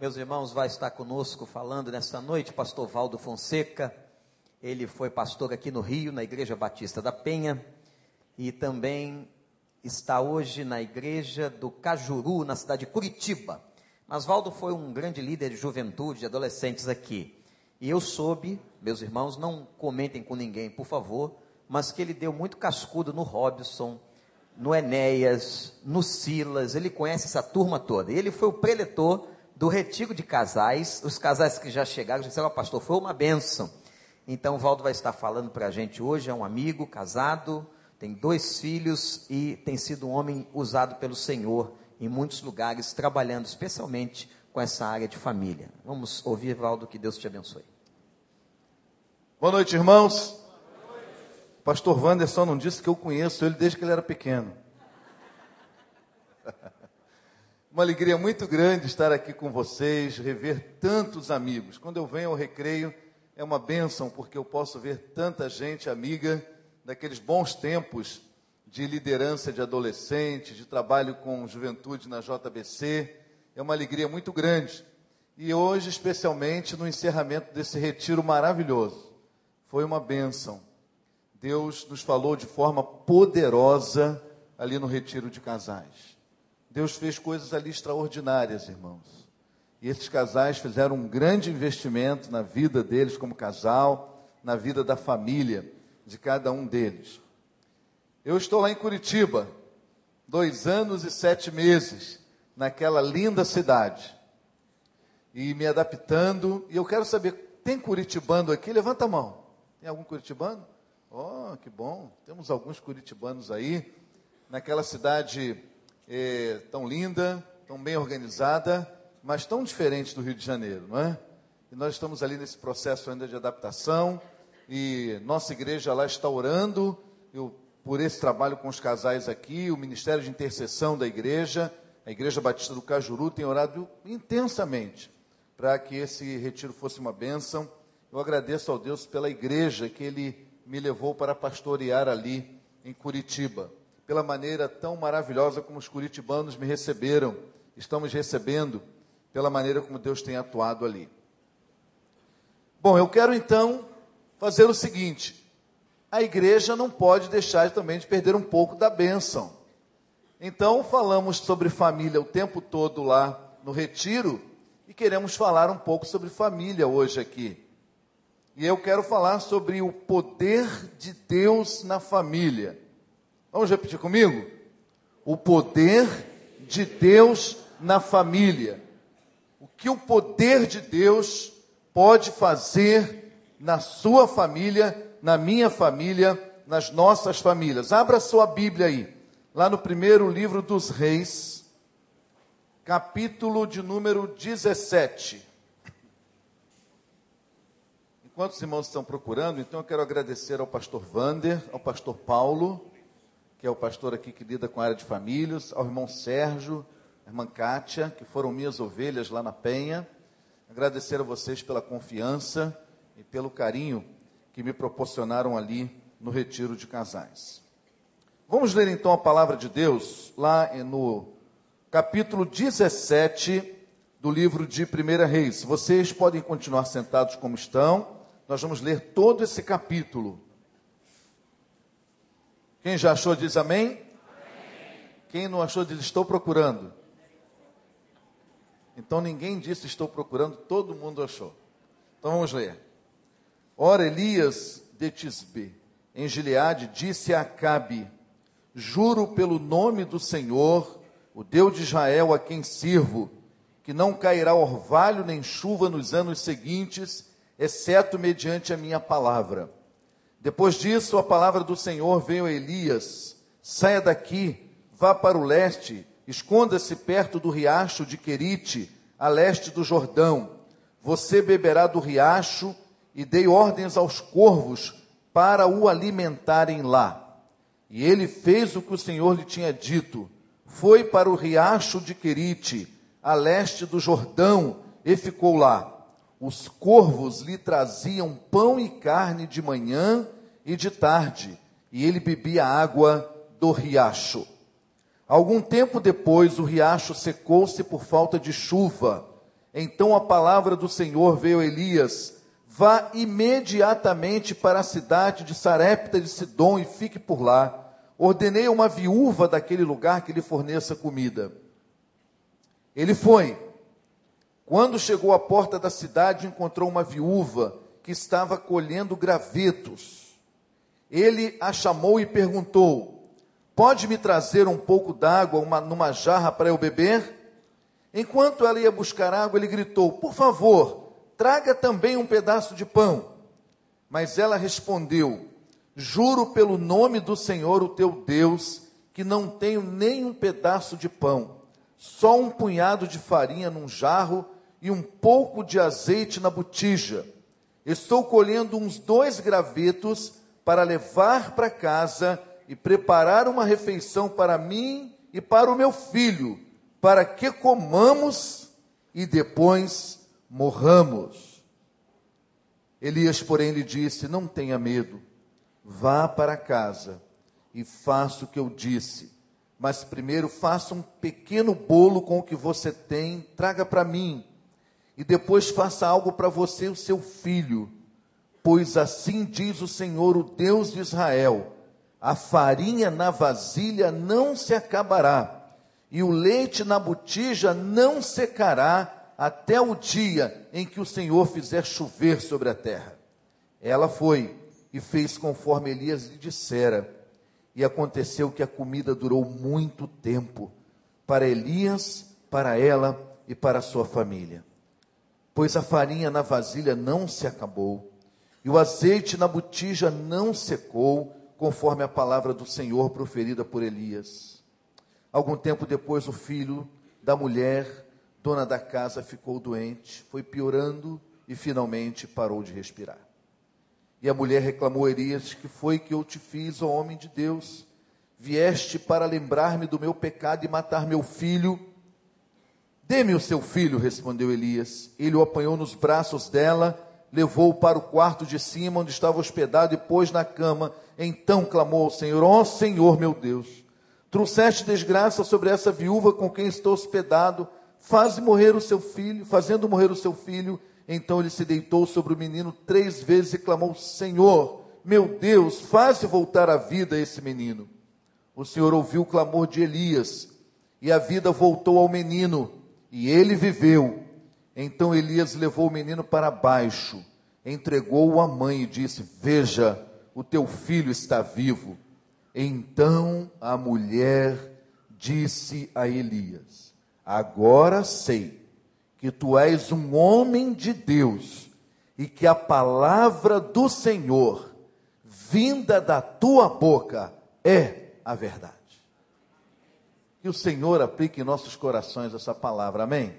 Meus irmãos, vai estar conosco falando nesta noite, pastor Valdo Fonseca. Ele foi pastor aqui no Rio, na Igreja Batista da Penha, e também está hoje na Igreja do Cajuru, na cidade de Curitiba. Mas Valdo foi um grande líder de juventude, de adolescentes aqui. E eu soube, meus irmãos, não comentem com ninguém, por favor, mas que ele deu muito cascudo no Robson, no Enéas, no Silas, ele conhece essa turma toda. Ele foi o preletor do retiro de casais, os casais que já chegaram, já disseram, pastor, foi uma benção. Então, o Valdo vai estar falando para a gente hoje, é um amigo, casado, tem dois filhos e tem sido um homem usado pelo Senhor em muitos lugares, trabalhando especialmente com essa área de família. Vamos ouvir, Valdo, que Deus te abençoe. Boa noite, irmãos. Pastor Wanderson não disse que eu conheço ele desde que ele era pequeno. Uma alegria muito grande estar aqui com vocês, rever tantos amigos. Quando eu venho ao recreio, é uma bênção, porque eu posso ver tanta gente amiga daqueles bons tempos de liderança de adolescentes, de trabalho com juventude na JBC. É uma alegria muito grande. E hoje, especialmente, no encerramento desse retiro maravilhoso. Foi uma bênção. Deus nos falou de forma poderosa ali no retiro de casais. Deus fez coisas ali extraordinárias, irmãos. E esses casais fizeram um grande investimento na vida deles como casal, na vida da família de cada um deles. Eu estou lá em Curitiba, dois anos e sete meses, naquela linda cidade, e me adaptando. E eu quero saber, tem curitibano aqui? Levanta a mão. Tem algum curitibano? Oh, que bom. Temos alguns curitibanos aí, naquela cidade é, tão linda, tão bem organizada, mas tão diferente do Rio de Janeiro, não é? E nós estamos ali nesse processo ainda de adaptação, e nossa igreja lá está orando eu, por esse trabalho com os casais aqui, o Ministério de Intercessão da igreja, a Igreja Batista do Cajuru tem orado intensamente para que esse retiro fosse uma bênção. Eu agradeço ao Deus pela igreja que Ele me levou para pastorear ali em Curitiba pela maneira tão maravilhosa como os curitibanos me receberam, estamos recebendo, pela maneira como Deus tem atuado ali. Bom, eu quero então fazer o seguinte: a igreja não pode deixar também de perder um pouco da bênção. Então, falamos sobre família o tempo todo lá no retiro e queremos falar um pouco sobre família hoje aqui. E eu quero falar sobre o poder de Deus na família. Vamos repetir comigo? O poder de Deus na família. O que o poder de Deus pode fazer na sua família, na minha família, nas nossas famílias. Abra sua Bíblia aí, lá no primeiro livro dos Reis, capítulo de número 17. Enquanto os irmãos estão procurando, então eu quero agradecer ao pastor Vander, ao pastor Paulo, que é o pastor aqui que lida com a área de famílias, ao irmão Sérgio, à irmã Kátia, que foram minhas ovelhas lá na Penha. Agradecer a vocês pela confiança e pelo carinho que me proporcionaram ali no retiro de casais. Vamos ler então a palavra de Deus lá no capítulo 17 do livro de 1 Reis. Vocês podem continuar sentados como estão. Nós vamos ler todo esse capítulo. Quem já achou diz amém? amém. Quem não achou diz estou procurando. Então ninguém disse estou procurando, todo mundo achou. Então vamos ler. Ora, Elias de Tisbe, em Gileade, disse a Acabe: Juro pelo nome do Senhor, o Deus de Israel a quem sirvo, que não cairá orvalho nem chuva nos anos seguintes, exceto mediante a minha palavra. Depois disso, a palavra do Senhor veio a Elias: saia daqui, vá para o leste, esconda-se perto do riacho de Querite, a leste do Jordão. Você beberá do riacho e dei ordens aos corvos para o alimentarem lá. E ele fez o que o Senhor lhe tinha dito. Foi para o riacho de Querite, a leste do Jordão, e ficou lá. Os corvos lhe traziam pão e carne de manhã e de tarde, e ele bebia água do riacho. Algum tempo depois, o riacho secou-se por falta de chuva, Então a palavra do Senhor veio a Elias: Vá imediatamente para a cidade de Sarepta de Sidom e fique por lá. Ordenei a uma viúva daquele lugar que lhe forneça comida. Ele foi. Quando chegou à porta da cidade, encontrou uma viúva que estava colhendo gravetos. Ele a chamou e perguntou: Pode me trazer um pouco d'água numa jarra para eu beber? Enquanto ela ia buscar água, ele gritou: Por favor, traga também um pedaço de pão. Mas ela respondeu: Juro pelo nome do Senhor, o teu Deus, que não tenho nem um pedaço de pão, só um punhado de farinha num jarro e um pouco de azeite na botija. Estou colhendo uns dois gravetos para levar para casa e preparar uma refeição para mim e para o meu filho para que comamos e depois morramos. Elias, porém, lhe disse: Não tenha medo, vá para casa e faça o que eu disse. Mas primeiro faça um pequeno bolo com o que você tem, traga para mim. E depois faça algo para você e o seu filho. Pois assim diz o Senhor, o Deus de Israel: a farinha na vasilha não se acabará e o leite na botija não secará até o dia em que o Senhor fizer chover sobre a terra. Ela foi e fez conforme Elias lhe dissera. E aconteceu que a comida durou muito tempo para Elias, para ela e para sua família. Pois a farinha na vasilha não se acabou, e o azeite na botija não secou, conforme a palavra do Senhor proferida por Elias. Algum tempo depois, o filho da mulher, dona da casa, ficou doente, foi piorando e finalmente parou de respirar. E a mulher reclamou a Elias: Que foi que eu te fiz, ó homem de Deus? Vieste para lembrar-me do meu pecado e matar meu filho? Dê-me o seu filho, respondeu Elias. Ele o apanhou nos braços dela, levou-o para o quarto de cima, onde estava hospedado, e pôs na cama. Então clamou ao Senhor: Ó oh, Senhor meu Deus, Trouxeste desgraça sobre essa viúva com quem estou hospedado, faz morrer o seu filho, fazendo morrer o seu filho. Então ele se deitou sobre o menino três vezes e clamou: Senhor, meu Deus, faze voltar à vida esse menino. O Senhor ouviu o clamor de Elias, e a vida voltou ao menino, e ele viveu. Então Elias levou o menino para baixo, entregou-o à mãe e disse: Veja, o teu filho está vivo. Então a mulher disse a Elias: Agora sei que tu és um homem de Deus e que a palavra do Senhor, vinda da tua boca, é a verdade. Que o Senhor aplique em nossos corações essa palavra, amém?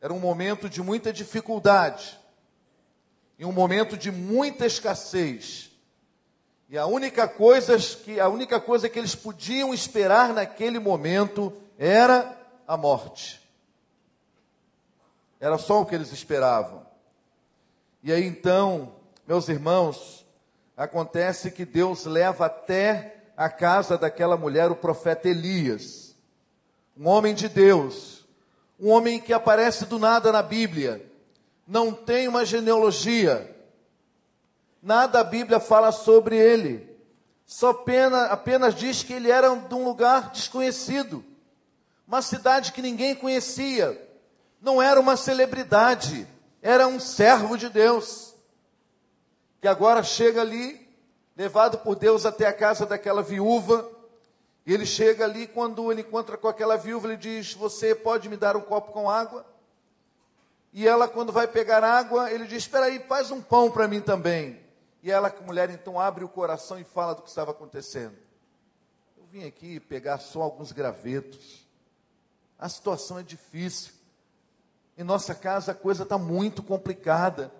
Era um momento de muita dificuldade, e um momento de muita escassez. E a única coisa que a única coisa que eles podiam esperar naquele momento era a morte. Era só o que eles esperavam. E aí então, meus irmãos, acontece que Deus leva até a casa daquela mulher o profeta Elias, um homem de Deus, um homem que aparece do nada na Bíblia, não tem uma genealogia, Nada a Bíblia fala sobre ele. Só pena, apenas diz que ele era de um lugar desconhecido, uma cidade que ninguém conhecia. Não era uma celebridade, era um servo de Deus, que agora chega ali, levado por Deus até a casa daquela viúva. E ele chega ali, quando ele encontra com aquela viúva, ele diz: Você pode me dar um copo com água? E ela, quando vai pegar água, ele diz: Espera aí, faz um pão para mim também. E ela, a mulher, então abre o coração e fala do que estava acontecendo. Eu vim aqui pegar só alguns gravetos. A situação é difícil. Em nossa casa a coisa está muito complicada.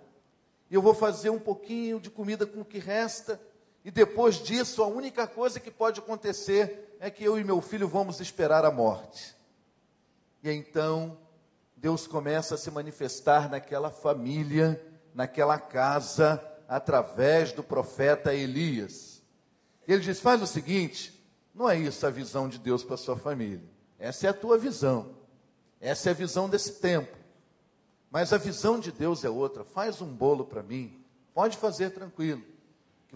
Eu vou fazer um pouquinho de comida com o que resta. E depois disso, a única coisa que pode acontecer é que eu e meu filho vamos esperar a morte. E então, Deus começa a se manifestar naquela família, naquela casa através do profeta Elias. Ele diz: faz o seguinte, não é isso a visão de Deus para sua família. Essa é a tua visão. Essa é a visão desse tempo. Mas a visão de Deus é outra. Faz um bolo para mim. Pode fazer tranquilo.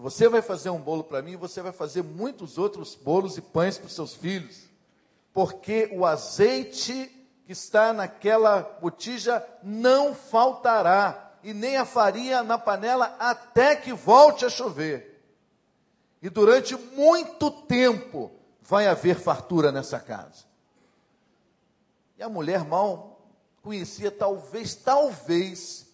Você vai fazer um bolo para mim você vai fazer muitos outros bolos e pães para os seus filhos. Porque o azeite que está naquela botija não faltará, e nem a farinha na panela até que volte a chover. E durante muito tempo vai haver fartura nessa casa. E a mulher mal conhecia, talvez, talvez,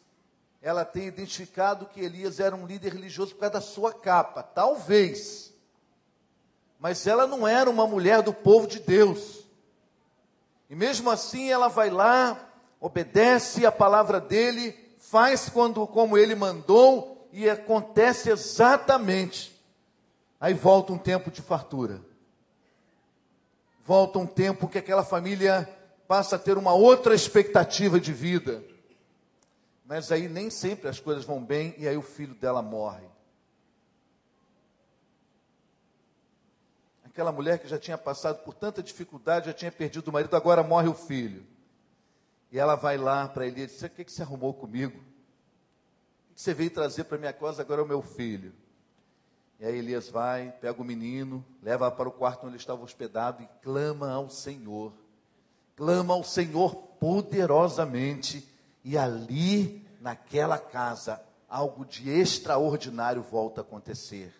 ela tenha identificado que Elias era um líder religioso por causa da sua capa. Talvez. Mas ela não era uma mulher do povo de Deus. E mesmo assim ela vai lá, obedece a palavra dele, faz quando como ele mandou e acontece exatamente. Aí volta um tempo de fartura. Volta um tempo que aquela família passa a ter uma outra expectativa de vida. Mas aí nem sempre as coisas vão bem e aí o filho dela morre. Aquela mulher que já tinha passado por tanta dificuldade, já tinha perdido o marido, agora morre o filho. E ela vai lá para ele e diz: O que, que você arrumou comigo? O que você veio trazer para minha casa? Agora é o meu filho. E aí Elias vai, pega o menino, leva para o quarto onde ele estava hospedado e clama ao Senhor. Clama ao Senhor poderosamente. E ali, naquela casa, algo de extraordinário volta a acontecer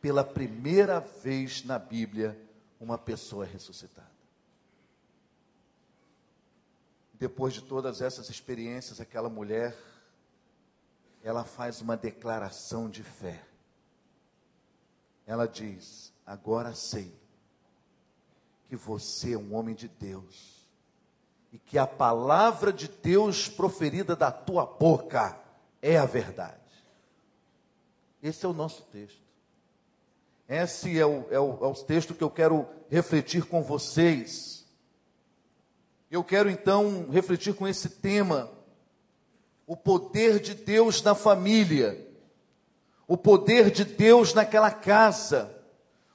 pela primeira vez na Bíblia, uma pessoa é ressuscitada. Depois de todas essas experiências, aquela mulher, ela faz uma declaração de fé. Ela diz: Agora sei que você é um homem de Deus e que a palavra de Deus proferida da tua boca é a verdade. Esse é o nosso texto. Esse é o, é, o, é o texto que eu quero refletir com vocês. Eu quero então refletir com esse tema, o poder de Deus na família, o poder de Deus naquela casa,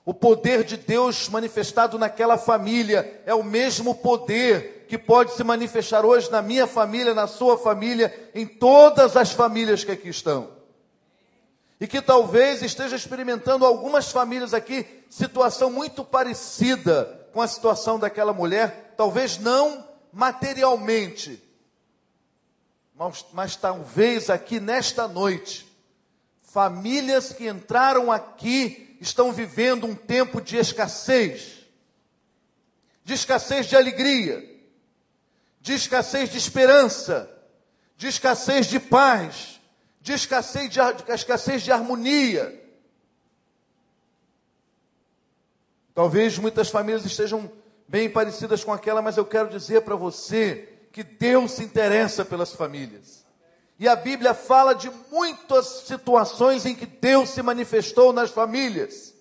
o poder de Deus manifestado naquela família, é o mesmo poder que pode se manifestar hoje na minha família, na sua família, em todas as famílias que aqui estão. E que talvez esteja experimentando algumas famílias aqui situação muito parecida com a situação daquela mulher, talvez não materialmente, mas, mas talvez aqui nesta noite, famílias que entraram aqui estão vivendo um tempo de escassez, de escassez de alegria, de escassez de esperança, de escassez de paz de escassez de, de escassez de harmonia. Talvez muitas famílias estejam bem parecidas com aquela, mas eu quero dizer para você que Deus se interessa pelas famílias. E a Bíblia fala de muitas situações em que Deus se manifestou nas famílias.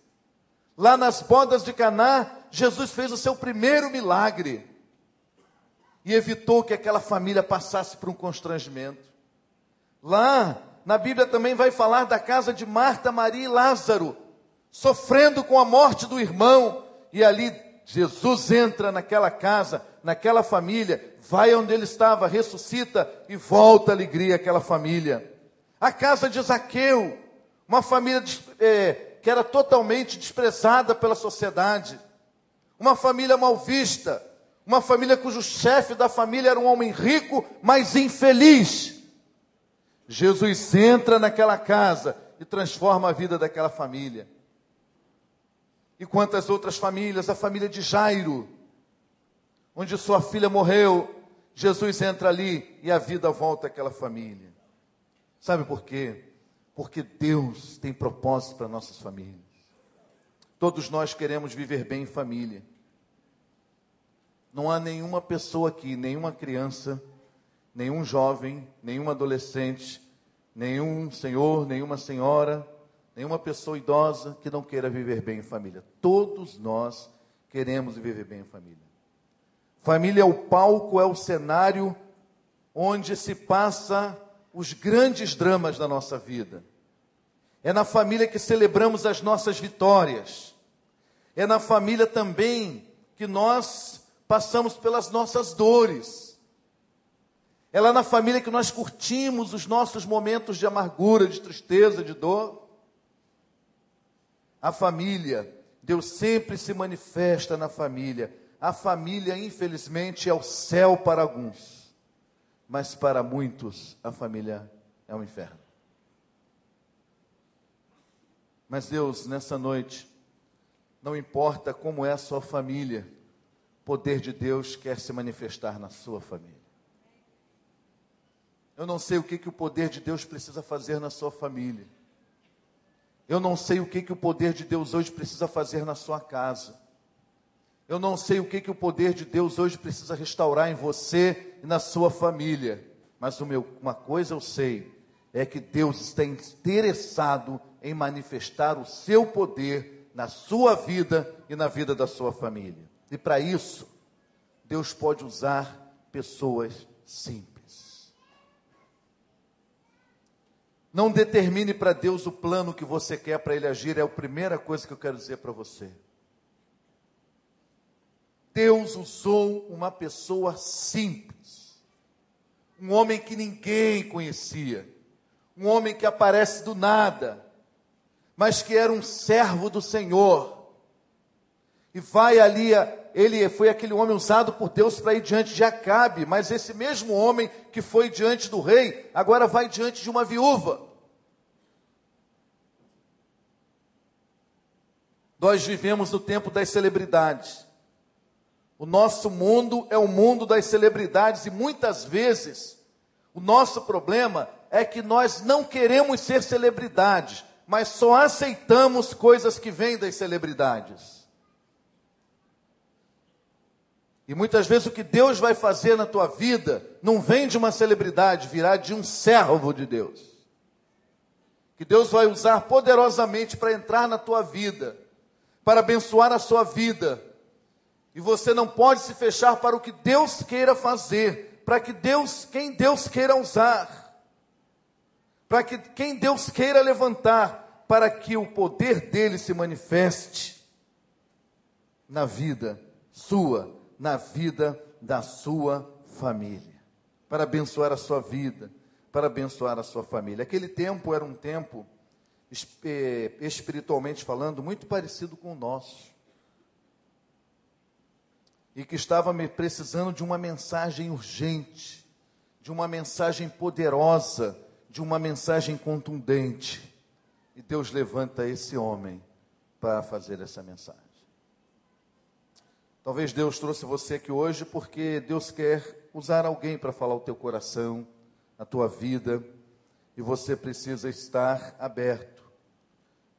Lá nas bodas de Caná, Jesus fez o seu primeiro milagre e evitou que aquela família passasse por um constrangimento. Lá na Bíblia também vai falar da casa de Marta, Maria e Lázaro, sofrendo com a morte do irmão, e ali Jesus entra naquela casa, naquela família, vai onde ele estava, ressuscita e volta a alegria àquela família. A casa de Zaqueu, uma família é, que era totalmente desprezada pela sociedade, uma família mal vista, uma família cujo chefe da família era um homem rico, mas infeliz. Jesus entra naquela casa e transforma a vida daquela família. E quantas outras famílias, a família de Jairo, onde sua filha morreu, Jesus entra ali e a vida volta àquela família. Sabe por quê? Porque Deus tem propósito para nossas famílias. Todos nós queremos viver bem em família. Não há nenhuma pessoa aqui, nenhuma criança, nenhum jovem, nenhum adolescente, nenhum senhor, nenhuma senhora, nenhuma pessoa idosa que não queira viver bem em família. Todos nós queremos viver bem em família. Família é o palco, é o cenário onde se passa os grandes dramas da nossa vida. É na família que celebramos as nossas vitórias. É na família também que nós passamos pelas nossas dores. É lá na família que nós curtimos os nossos momentos de amargura, de tristeza, de dor. A família, Deus sempre se manifesta na família. A família, infelizmente, é o céu para alguns, mas para muitos a família é um inferno. Mas Deus, nessa noite, não importa como é a sua família, poder de Deus quer se manifestar na sua família. Eu não sei o que, que o poder de Deus precisa fazer na sua família. Eu não sei o que, que o poder de Deus hoje precisa fazer na sua casa. Eu não sei o que, que o poder de Deus hoje precisa restaurar em você e na sua família. Mas uma coisa eu sei, é que Deus está interessado em manifestar o seu poder na sua vida e na vida da sua família. E para isso, Deus pode usar pessoas simples. Não determine para Deus o plano que você quer para Ele agir, é a primeira coisa que eu quero dizer para você. Deus usou uma pessoa simples, um homem que ninguém conhecia, um homem que aparece do nada, mas que era um servo do Senhor. E vai ali, ele foi aquele homem usado por Deus para ir diante de Acabe, mas esse mesmo homem que foi diante do rei, agora vai diante de uma viúva. Nós vivemos no tempo das celebridades. O nosso mundo é o mundo das celebridades e muitas vezes o nosso problema é que nós não queremos ser celebridades, mas só aceitamos coisas que vêm das celebridades. E muitas vezes o que Deus vai fazer na tua vida não vem de uma celebridade, virá de um servo de Deus. Que Deus vai usar poderosamente para entrar na tua vida, para abençoar a sua vida. E você não pode se fechar para o que Deus queira fazer, para que Deus, quem Deus queira usar para que quem Deus queira levantar, para que o poder dele se manifeste na vida sua, na vida da sua família, para abençoar a sua vida, para abençoar a sua família. Aquele tempo era um tempo, eh, espiritualmente falando, muito parecido com o nosso. E que estava precisando de uma mensagem urgente, de uma mensagem poderosa, de uma mensagem contundente. E Deus levanta esse homem para fazer essa mensagem. Talvez Deus trouxe você aqui hoje porque Deus quer usar alguém para falar o teu coração, a tua vida, e você precisa estar aberto,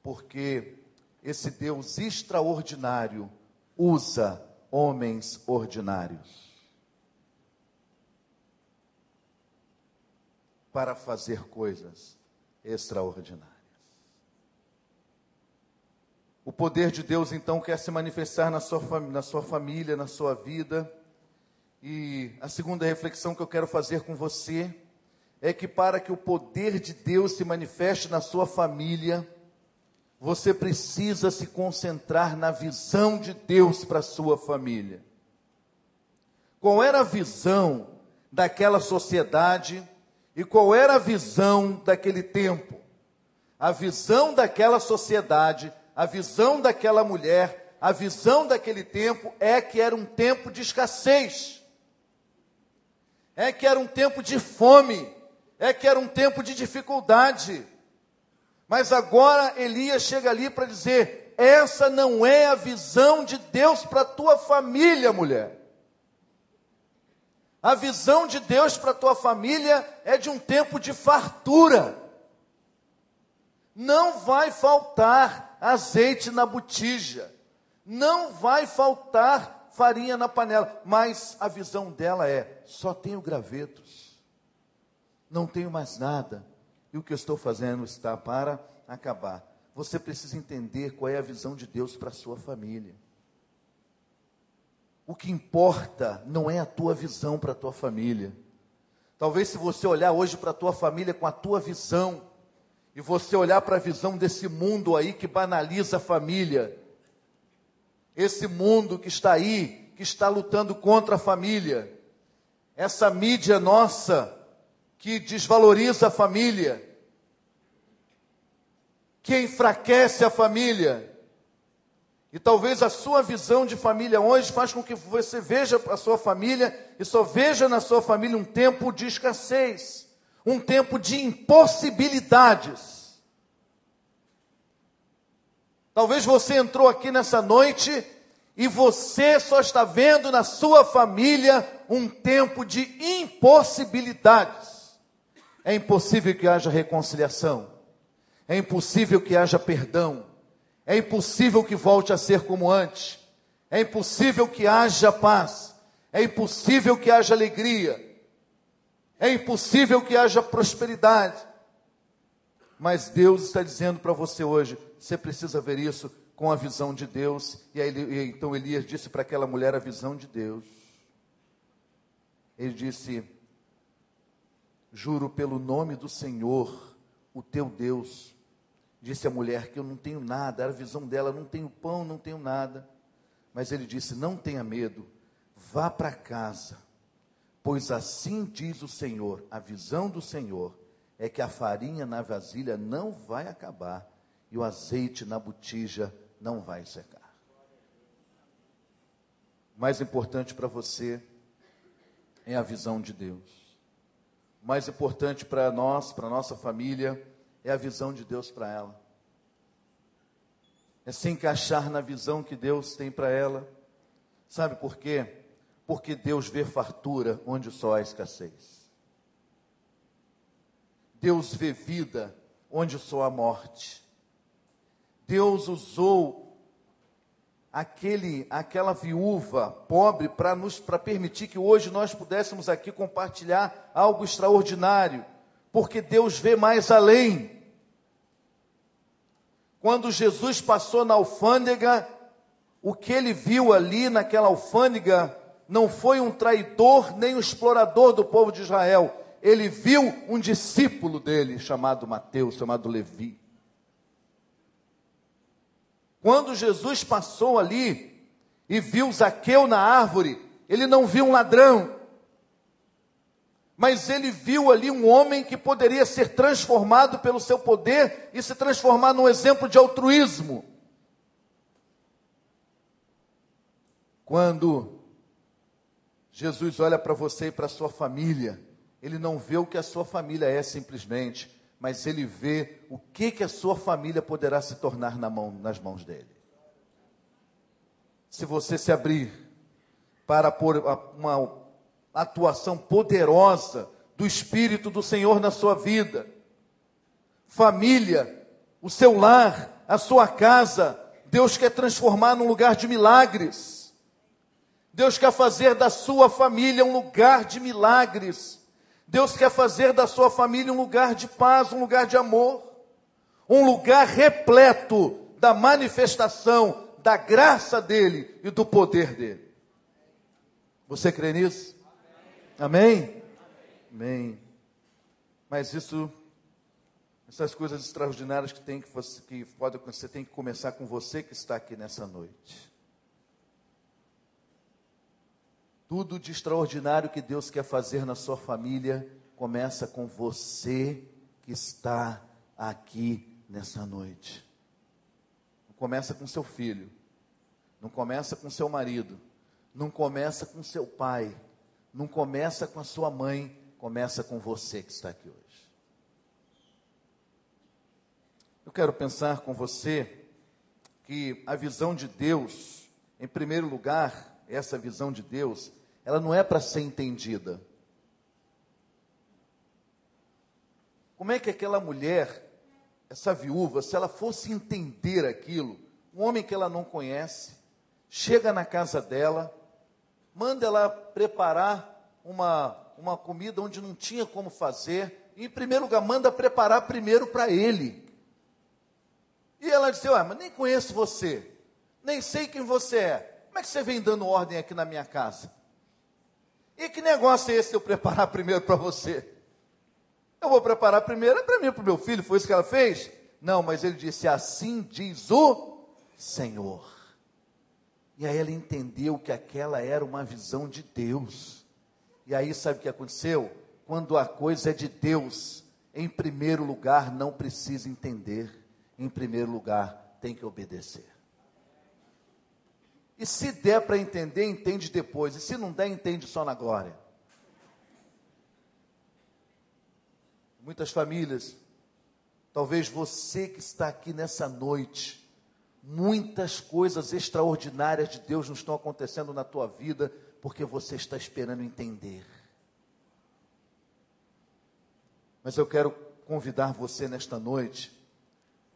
porque esse Deus extraordinário usa homens ordinários. para fazer coisas extraordinárias. O poder de Deus então quer se manifestar na sua, na sua família, na sua vida. E a segunda reflexão que eu quero fazer com você é que para que o poder de Deus se manifeste na sua família, você precisa se concentrar na visão de Deus para a sua família. Qual era a visão daquela sociedade e qual era a visão daquele tempo? A visão daquela sociedade, a visão daquela mulher, a visão daquele tempo é que era um tempo de escassez, é que era um tempo de fome, é que era um tempo de dificuldade. Mas agora Elias chega ali para dizer: essa não é a visão de Deus para a tua família, mulher. A visão de Deus para a tua família é de um tempo de fartura. Não vai faltar azeite na botija, não vai faltar farinha na panela, mas a visão dela é: só tenho gravetos, não tenho mais nada, e o que eu estou fazendo está para acabar. Você precisa entender qual é a visão de Deus para a sua família. O que importa não é a tua visão para a tua família. Talvez se você olhar hoje para a tua família com a tua visão, e você olhar para a visão desse mundo aí que banaliza a família, esse mundo que está aí, que está lutando contra a família, essa mídia nossa que desvaloriza a família, que enfraquece a família. E talvez a sua visão de família hoje faz com que você veja a sua família e só veja na sua família um tempo de escassez, um tempo de impossibilidades. Talvez você entrou aqui nessa noite e você só está vendo na sua família um tempo de impossibilidades. É impossível que haja reconciliação, é impossível que haja perdão, é impossível que volte a ser como antes, é impossível que haja paz, é impossível que haja alegria, é impossível que haja prosperidade. Mas Deus está dizendo para você hoje: você precisa ver isso com a visão de Deus. E aí, então Elias disse para aquela mulher a visão de Deus. Ele disse: Juro pelo nome do Senhor, o teu Deus. Disse a mulher que eu não tenho nada, era a visão dela, não tenho pão, não tenho nada. Mas ele disse: Não tenha medo, vá para casa, pois assim diz o Senhor, a visão do Senhor é que a farinha na vasilha não vai acabar e o azeite na botija não vai secar. O mais importante para você é a visão de Deus. O mais importante para nós, para nossa família, é a visão de Deus para ela. É se encaixar na visão que Deus tem para ela. Sabe por quê? Porque Deus vê fartura onde só há escassez. Deus vê vida onde só há morte. Deus usou aquele, aquela viúva pobre para nos para permitir que hoje nós pudéssemos aqui compartilhar algo extraordinário, porque Deus vê mais além. Quando Jesus passou na alfândega, o que ele viu ali naquela alfândega não foi um traidor nem um explorador do povo de Israel. Ele viu um discípulo dele chamado Mateus, chamado Levi. Quando Jesus passou ali e viu Zaqueu na árvore, ele não viu um ladrão, mas ele viu ali um homem que poderia ser transformado pelo seu poder e se transformar num exemplo de altruísmo. Quando Jesus olha para você e para a sua família, ele não vê o que a sua família é simplesmente, mas ele vê o que, que a sua família poderá se tornar na mão, nas mãos dele. Se você se abrir para uma atuação poderosa do Espírito do Senhor na sua vida, família, o seu lar, a sua casa, Deus quer transformar num lugar de milagres. Deus quer fazer da sua família um lugar de milagres. Deus quer fazer da sua família um lugar de paz, um lugar de amor, um lugar repleto da manifestação da graça dele e do poder dele. Você crê nisso? Amém? Amém. Mas isso, essas coisas extraordinárias que tem que você, que pode acontecer, tem que começar com você que está aqui nessa noite. Tudo de extraordinário que Deus quer fazer na sua família começa com você que está aqui nessa noite. Começa com seu filho, não começa com seu marido, não começa com seu pai, não começa com a sua mãe, começa com você que está aqui hoje. Eu quero pensar com você que a visão de Deus, em primeiro lugar, essa visão de Deus, ela não é para ser entendida. Como é que aquela mulher, essa viúva, se ela fosse entender aquilo, um homem que ela não conhece, chega na casa dela, manda ela preparar uma, uma comida onde não tinha como fazer, e em primeiro lugar, manda preparar primeiro para ele. E ela disse: Ué, mas nem conheço você, nem sei quem você é, como é que você vem dando ordem aqui na minha casa? E que negócio é esse de eu preparar primeiro para você? Eu vou preparar primeiro, é para mim, para o meu filho, foi isso que ela fez? Não, mas ele disse: Assim diz o Senhor. E aí ela entendeu que aquela era uma visão de Deus. E aí, sabe o que aconteceu? Quando a coisa é de Deus, em primeiro lugar, não precisa entender, em primeiro lugar, tem que obedecer. E se der para entender, entende depois. E se não der, entende só na glória. Muitas famílias, talvez você que está aqui nessa noite, muitas coisas extraordinárias de Deus não estão acontecendo na tua vida porque você está esperando entender. Mas eu quero convidar você nesta noite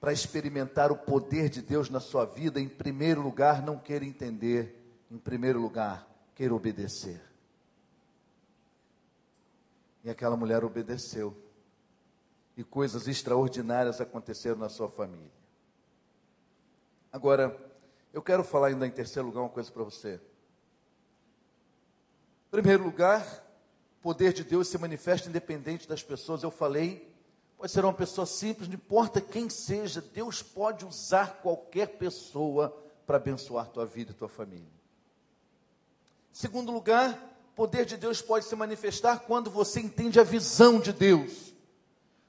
para experimentar o poder de Deus na sua vida, em primeiro lugar, não queira entender, em primeiro lugar, queira obedecer. E aquela mulher obedeceu. E coisas extraordinárias aconteceram na sua família. Agora, eu quero falar ainda em terceiro lugar uma coisa para você. Em primeiro lugar, o poder de Deus se manifesta independente das pessoas. Eu falei pode ser uma pessoa simples, não importa quem seja, Deus pode usar qualquer pessoa para abençoar tua vida e tua família. Segundo lugar, o poder de Deus pode se manifestar quando você entende a visão de Deus.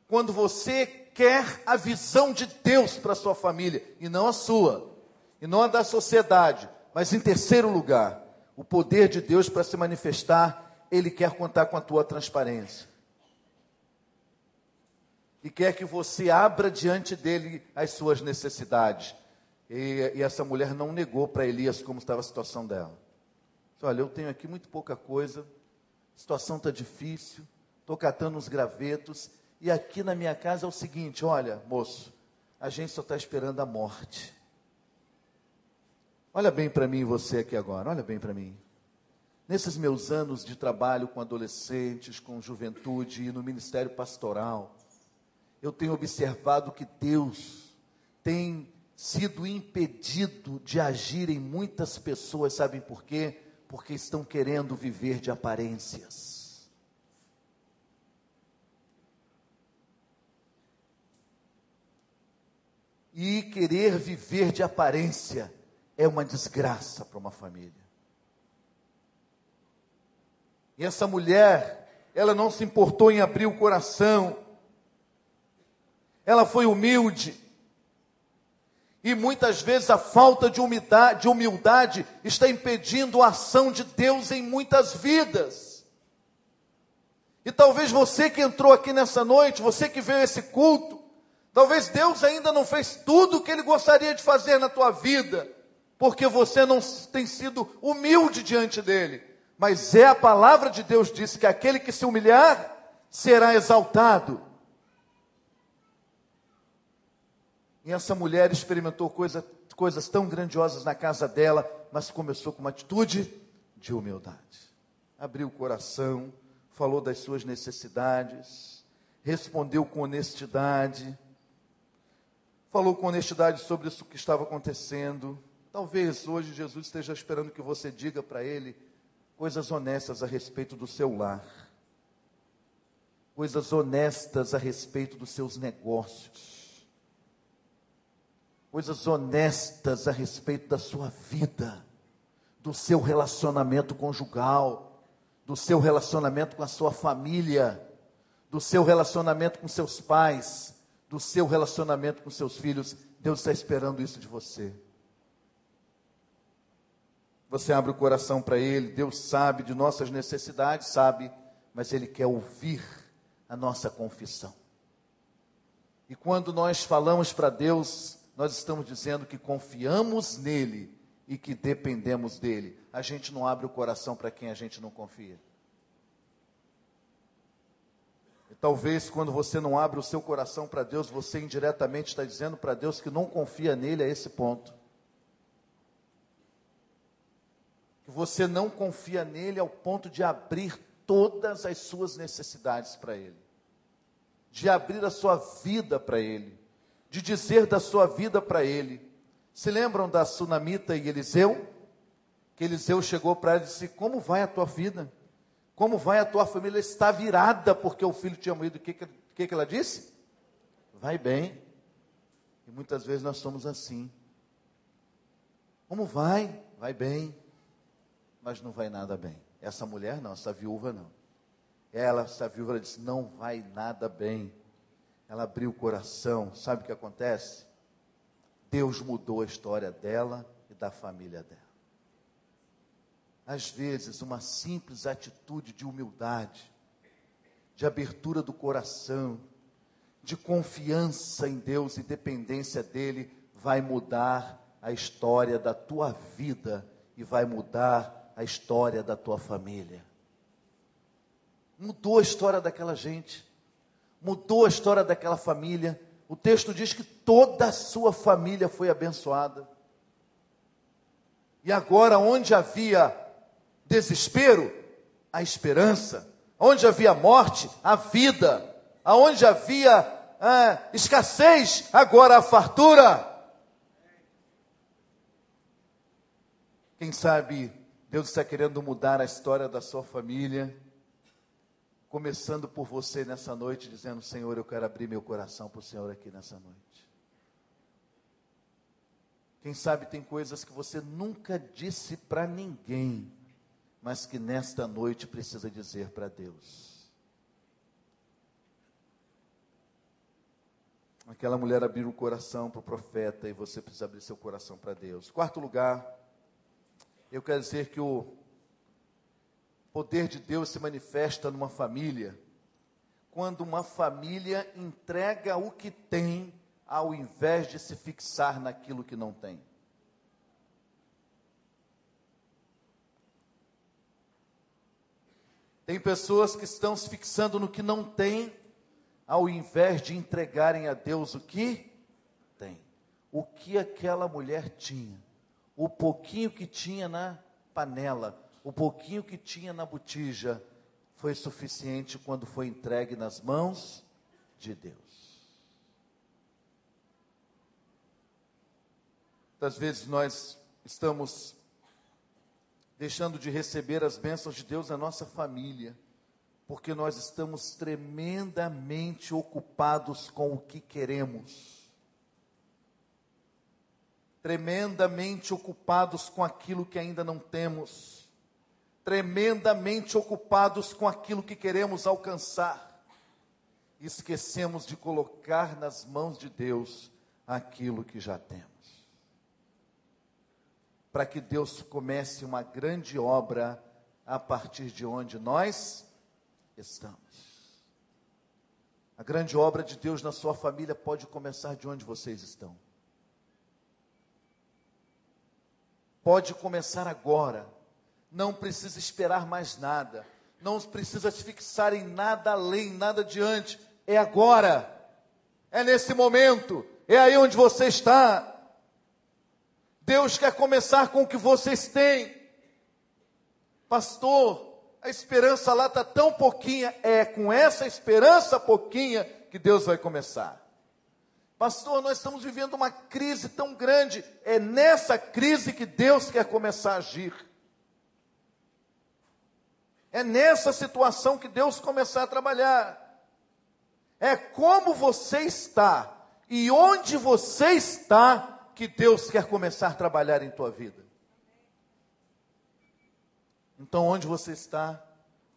Quando você quer a visão de Deus para sua família, e não a sua, e não a da sociedade, mas em terceiro lugar, o poder de Deus para se manifestar, ele quer contar com a tua transparência e quer que você abra diante dele as suas necessidades. E, e essa mulher não negou para Elias como estava a situação dela. Olha, eu tenho aqui muito pouca coisa, a situação está difícil, estou catando uns gravetos, e aqui na minha casa é o seguinte: olha, moço, a gente só está esperando a morte. Olha bem para mim você aqui agora, olha bem para mim. Nesses meus anos de trabalho com adolescentes, com juventude e no ministério pastoral, eu tenho observado que Deus tem sido impedido de agir em muitas pessoas, sabem por quê? Porque estão querendo viver de aparências. E querer viver de aparência é uma desgraça para uma família. E essa mulher, ela não se importou em abrir o coração, ela foi humilde. E muitas vezes a falta de humildade, de humildade está impedindo a ação de Deus em muitas vidas. E talvez você que entrou aqui nessa noite, você que veio a esse culto, talvez Deus ainda não fez tudo o que Ele gostaria de fazer na tua vida, porque você não tem sido humilde diante dEle. Mas é a palavra de Deus diz que aquele que se humilhar será exaltado. E essa mulher experimentou coisa, coisas tão grandiosas na casa dela, mas começou com uma atitude de humildade. Abriu o coração, falou das suas necessidades, respondeu com honestidade, falou com honestidade sobre isso que estava acontecendo. Talvez hoje Jesus esteja esperando que você diga para ele coisas honestas a respeito do seu lar, coisas honestas a respeito dos seus negócios coisas honestas a respeito da sua vida, do seu relacionamento conjugal, do seu relacionamento com a sua família, do seu relacionamento com seus pais, do seu relacionamento com seus filhos. Deus está esperando isso de você. Você abre o coração para Ele, Deus sabe de nossas necessidades, sabe, mas Ele quer ouvir a nossa confissão. E quando nós falamos para Deus nós estamos dizendo que confiamos nele e que dependemos dele. A gente não abre o coração para quem a gente não confia. E talvez quando você não abre o seu coração para Deus, você indiretamente está dizendo para Deus que não confia nele a esse ponto. Que você não confia nele ao ponto de abrir todas as suas necessidades para ele, de abrir a sua vida para ele de dizer da sua vida para ele. Se lembram da sunamita e Eliseu? Que Eliseu chegou para ela e disse: Como vai a tua vida? Como vai a tua família? Está virada porque o filho tinha morrido. O que, que, que ela disse? Vai bem. E muitas vezes nós somos assim. Como vai? Vai bem, mas não vai nada bem. Essa mulher não, essa viúva não. Ela, essa viúva, ela disse: Não vai nada bem. Ela abriu o coração. Sabe o que acontece? Deus mudou a história dela e da família dela. Às vezes, uma simples atitude de humildade, de abertura do coração, de confiança em Deus e dependência dEle, vai mudar a história da tua vida e vai mudar a história da tua família. Mudou a história daquela gente, mudou a história daquela família. O texto diz que toda a sua família foi abençoada. E agora, onde havia desespero, a esperança. Onde havia morte, a vida. Aonde havia ah, escassez, agora a fartura. Quem sabe Deus está querendo mudar a história da sua família, começando por você nessa noite, dizendo: Senhor, eu quero abrir meu coração para o Senhor aqui nessa noite. Quem sabe tem coisas que você nunca disse para ninguém, mas que nesta noite precisa dizer para Deus. Aquela mulher abriu o coração para o profeta e você precisa abrir seu coração para Deus. Quarto lugar, eu quero dizer que o poder de Deus se manifesta numa família quando uma família entrega o que tem ao invés de se fixar naquilo que não tem. Tem pessoas que estão se fixando no que não tem, ao invés de entregarem a Deus o que tem. O que aquela mulher tinha, o pouquinho que tinha na panela, o pouquinho que tinha na botija, foi suficiente quando foi entregue nas mãos de Deus. Muitas vezes nós estamos deixando de receber as bênçãos de Deus na nossa família, porque nós estamos tremendamente ocupados com o que queremos, tremendamente ocupados com aquilo que ainda não temos, tremendamente ocupados com aquilo que queremos alcançar, esquecemos de colocar nas mãos de Deus aquilo que já temos para que Deus comece uma grande obra a partir de onde nós estamos. A grande obra de Deus na sua família pode começar de onde vocês estão. Pode começar agora. Não precisa esperar mais nada. Não precisa se fixar em nada além, nada adiante. É agora. É nesse momento. É aí onde você está. Deus quer começar com o que vocês têm. Pastor, a esperança lá está tão pouquinha. É com essa esperança pouquinha que Deus vai começar. Pastor, nós estamos vivendo uma crise tão grande. É nessa crise que Deus quer começar a agir. É nessa situação que Deus começar a trabalhar. É como você está e onde você está que Deus quer começar a trabalhar em tua vida. Então, onde você está,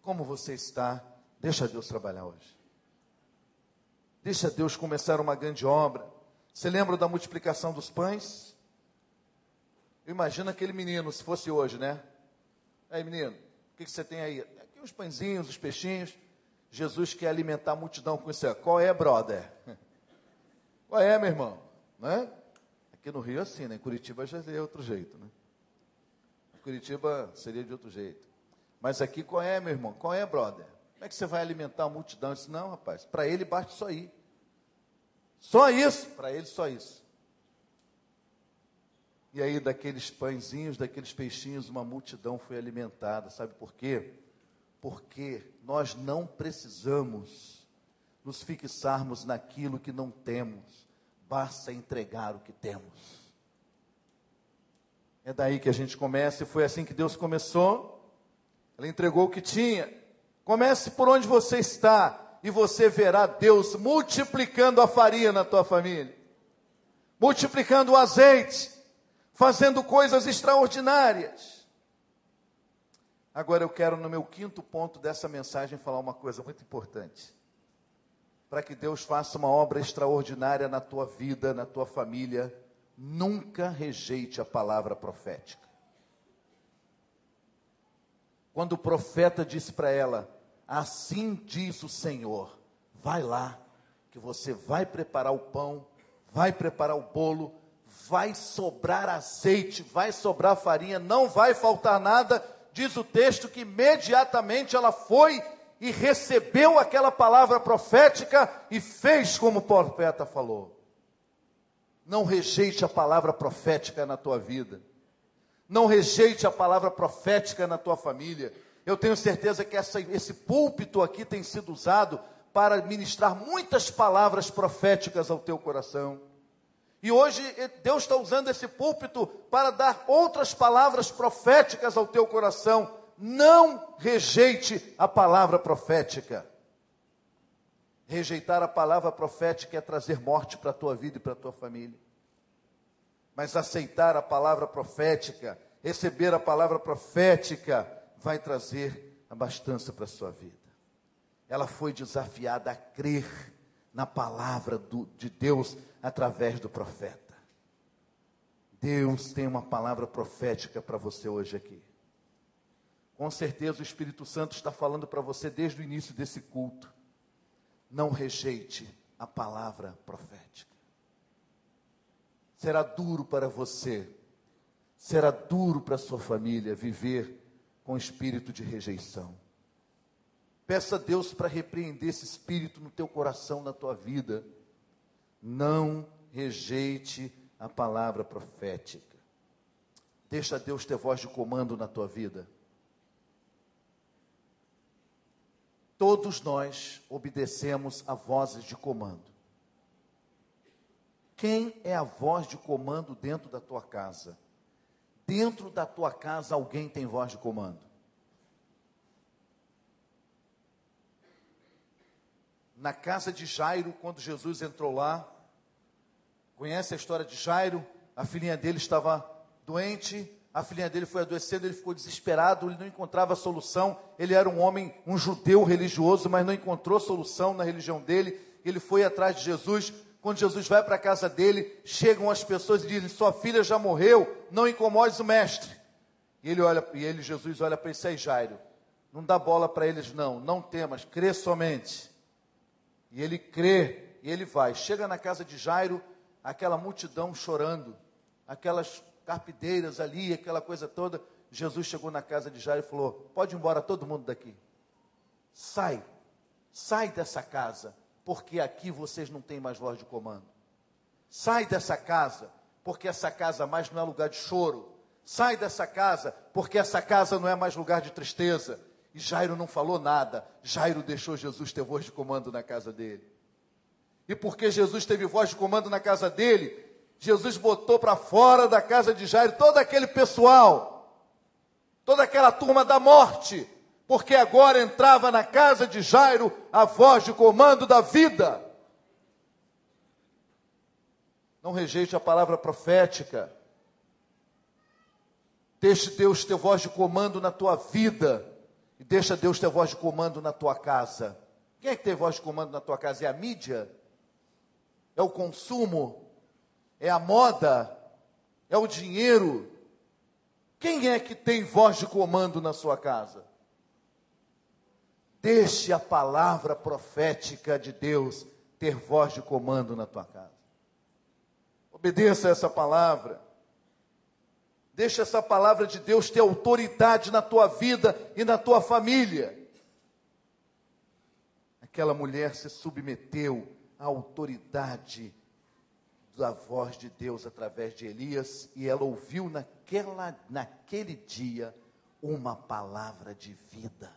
como você está, deixa Deus trabalhar hoje. Deixa Deus começar uma grande obra. Você lembra da multiplicação dos pães? Imagina aquele menino, se fosse hoje, né? Aí, menino, o que, você tem aí? Aqui os pãezinhos, os peixinhos. Jesus quer alimentar a multidão com isso. Qual é, brother? Qual é, meu irmão? Não é? Aqui no Rio é assim, né? Em Curitiba já é outro jeito, né? Em Curitiba seria de outro jeito. Mas aqui qual é, meu irmão? Qual é, brother? Como é que você vai alimentar a multidão? Eu disse, não, rapaz, para ele basta só ir. Só isso, para ele só isso. E aí, daqueles pãezinhos, daqueles peixinhos, uma multidão foi alimentada. Sabe por quê? Porque nós não precisamos nos fixarmos naquilo que não temos basta entregar o que temos. É daí que a gente começa, e foi assim que Deus começou. Ele entregou o que tinha. Comece por onde você está, e você verá Deus multiplicando a farinha na tua família, multiplicando o azeite, fazendo coisas extraordinárias. Agora eu quero, no meu quinto ponto dessa mensagem, falar uma coisa muito importante. Para que Deus faça uma obra extraordinária na tua vida, na tua família, nunca rejeite a palavra profética. Quando o profeta disse para ela: Assim diz o Senhor, vai lá, que você vai preparar o pão, vai preparar o bolo, vai sobrar azeite, vai sobrar farinha, não vai faltar nada. Diz o texto que imediatamente ela foi e recebeu aquela palavra profética e fez como o profeta falou. Não rejeite a palavra profética na tua vida. Não rejeite a palavra profética na tua família. Eu tenho certeza que essa, esse púlpito aqui tem sido usado para ministrar muitas palavras proféticas ao teu coração. E hoje Deus está usando esse púlpito para dar outras palavras proféticas ao teu coração. Não rejeite a palavra profética. Rejeitar a palavra profética é trazer morte para a tua vida e para a tua família. Mas aceitar a palavra profética, receber a palavra profética, vai trazer abastança para a sua vida. Ela foi desafiada a crer na palavra do, de Deus através do profeta. Deus tem uma palavra profética para você hoje aqui. Com certeza o Espírito Santo está falando para você desde o início desse culto. Não rejeite a palavra profética. Será duro para você, será duro para sua família viver com espírito de rejeição. Peça a Deus para repreender esse espírito no teu coração, na tua vida. Não rejeite a palavra profética. Deixa Deus ter voz de comando na tua vida. Todos nós obedecemos a vozes de comando. Quem é a voz de comando dentro da tua casa? Dentro da tua casa alguém tem voz de comando. Na casa de Jairo, quando Jesus entrou lá, conhece a história de Jairo? A filhinha dele estava doente, a filhinha dele foi adoecendo, ele ficou desesperado, ele não encontrava solução. Ele era um homem, um judeu religioso, mas não encontrou solução na religião dele. Ele foi atrás de Jesus, quando Jesus vai para a casa dele, chegam as pessoas e dizem: Sua filha já morreu, não incomodes o mestre. E ele olha, e ele, Jesus olha para esse aí, Jairo. Não dá bola para eles, não, não temas, crê somente. E ele crê, e ele vai. Chega na casa de Jairo, aquela multidão chorando, aquelas carpideiras ali, aquela coisa toda. Jesus chegou na casa de Jairo e falou: Pode ir embora todo mundo daqui. Sai, sai dessa casa porque aqui vocês não têm mais voz de comando. Sai dessa casa, porque essa casa mais não é lugar de choro. Sai dessa casa, porque essa casa não é mais lugar de tristeza. E Jairo não falou nada. Jairo deixou Jesus ter voz de comando na casa dele. E porque Jesus teve voz de comando na casa dele, Jesus botou para fora da casa de Jairo todo aquele pessoal, toda aquela turma da morte, porque agora entrava na casa de Jairo a voz de comando da vida. Não rejeite a palavra profética. Deixe Deus ter voz de comando na tua vida. E deixa Deus ter voz de comando na tua casa. Quem é que tem voz de comando na tua casa? É a mídia? É o consumo? É a moda? É o dinheiro? Quem é que tem voz de comando na sua casa? Deixe a palavra profética de Deus ter voz de comando na tua casa. Obedeça essa palavra. Deixe essa palavra de Deus ter autoridade na tua vida e na tua família. Aquela mulher se submeteu à autoridade da voz de Deus através de Elias e ela ouviu naquela, naquele dia uma palavra de vida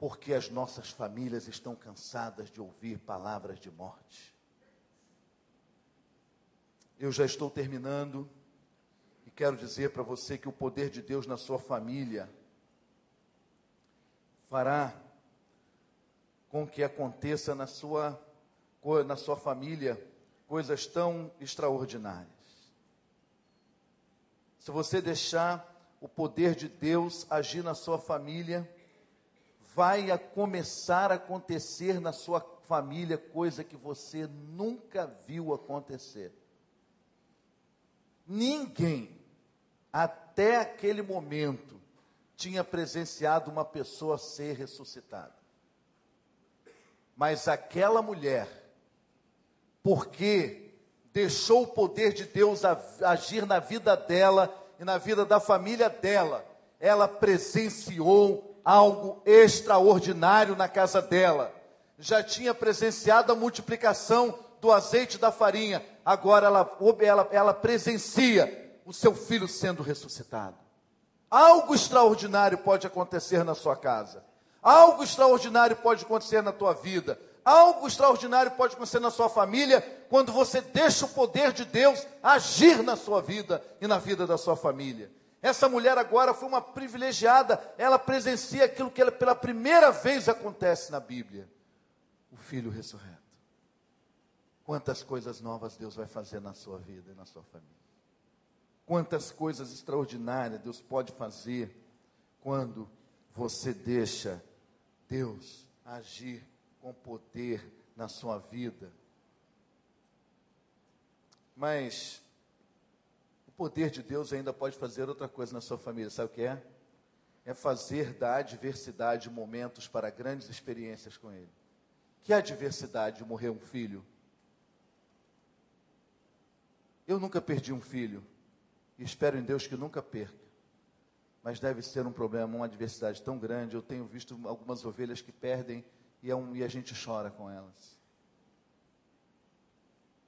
porque as nossas famílias estão cansadas de ouvir palavras de morte. Eu já estou terminando e quero dizer para você que o poder de Deus na sua família fará com que aconteça na sua, na sua família coisas tão extraordinárias. Se você deixar o poder de Deus agir na sua família, vai a começar a acontecer na sua família coisa que você nunca viu acontecer. Ninguém, até aquele momento, tinha presenciado uma pessoa ser ressuscitada. Mas aquela mulher, porque deixou o poder de Deus agir na vida dela e na vida da família dela, ela presenciou algo extraordinário na casa dela. Já tinha presenciado a multiplicação do azeite da farinha, agora ela, ela, ela presencia o seu filho sendo ressuscitado. Algo extraordinário pode acontecer na sua casa. Algo extraordinário pode acontecer na tua vida. Algo extraordinário pode acontecer na sua família quando você deixa o poder de Deus agir na sua vida e na vida da sua família. Essa mulher agora foi uma privilegiada, ela presencia aquilo que ela, pela primeira vez acontece na Bíblia: o Filho ressurreto. Quantas coisas novas Deus vai fazer na sua vida e na sua família. Quantas coisas extraordinárias Deus pode fazer quando você deixa Deus agir com poder na sua vida. Mas o poder de Deus ainda pode fazer outra coisa na sua família, sabe o que é? É fazer da adversidade momentos para grandes experiências com Ele. Que adversidade morrer um filho? Eu nunca perdi um filho e espero em Deus que nunca perca. Mas deve ser um problema, uma adversidade tão grande. Eu tenho visto algumas ovelhas que perdem e, é um, e a gente chora com elas.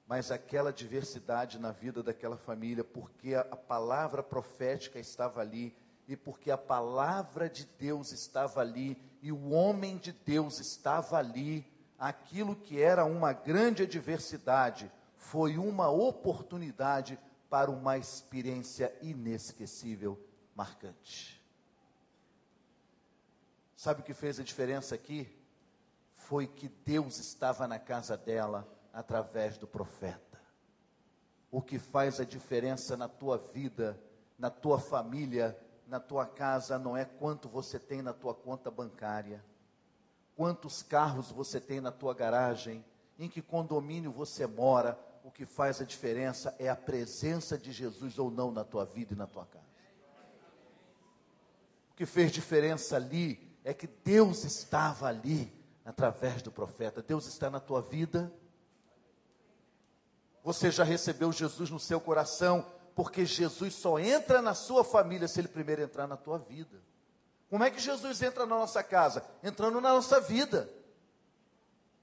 Mas aquela diversidade na vida daquela família, porque a, a palavra profética estava ali, e porque a palavra de Deus estava ali, e o homem de Deus estava ali, aquilo que era uma grande adversidade foi uma oportunidade para uma experiência inesquecível, marcante. Sabe o que fez a diferença aqui? foi que Deus estava na casa dela através do profeta. O que faz a diferença na tua vida, na tua família, na tua casa, não é quanto você tem na tua conta bancária, quantos carros você tem na tua garagem, em que condomínio você mora, o que faz a diferença é a presença de Jesus ou não na tua vida e na tua casa. O que fez diferença ali é que Deus estava ali através do profeta. Deus está na tua vida. Você já recebeu Jesus no seu coração, porque Jesus só entra na sua família se ele primeiro entrar na tua vida. Como é que Jesus entra na nossa casa? Entrando na nossa vida.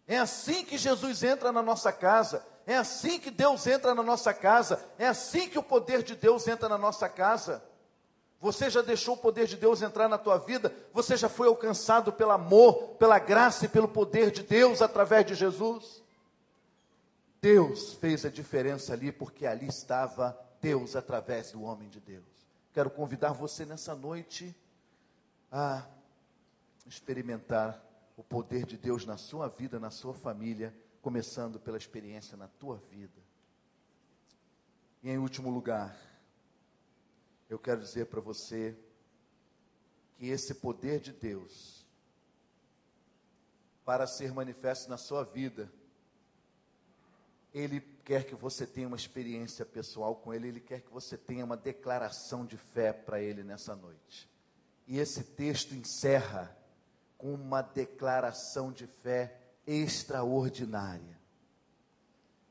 É assim que Jesus entra na nossa casa. É assim que Deus entra na nossa casa. É assim que o poder de Deus entra na nossa casa. Você já deixou o poder de Deus entrar na tua vida? Você já foi alcançado pelo amor, pela graça e pelo poder de Deus através de Jesus? Deus fez a diferença ali porque ali estava Deus através do homem de Deus. Quero convidar você nessa noite a experimentar o poder de Deus na sua vida, na sua família, começando pela experiência na tua vida. E em último lugar, eu quero dizer para você que esse poder de Deus, para ser manifesto na sua vida, Ele quer que você tenha uma experiência pessoal com Ele, Ele quer que você tenha uma declaração de fé para Ele nessa noite. E esse texto encerra com uma declaração de fé extraordinária.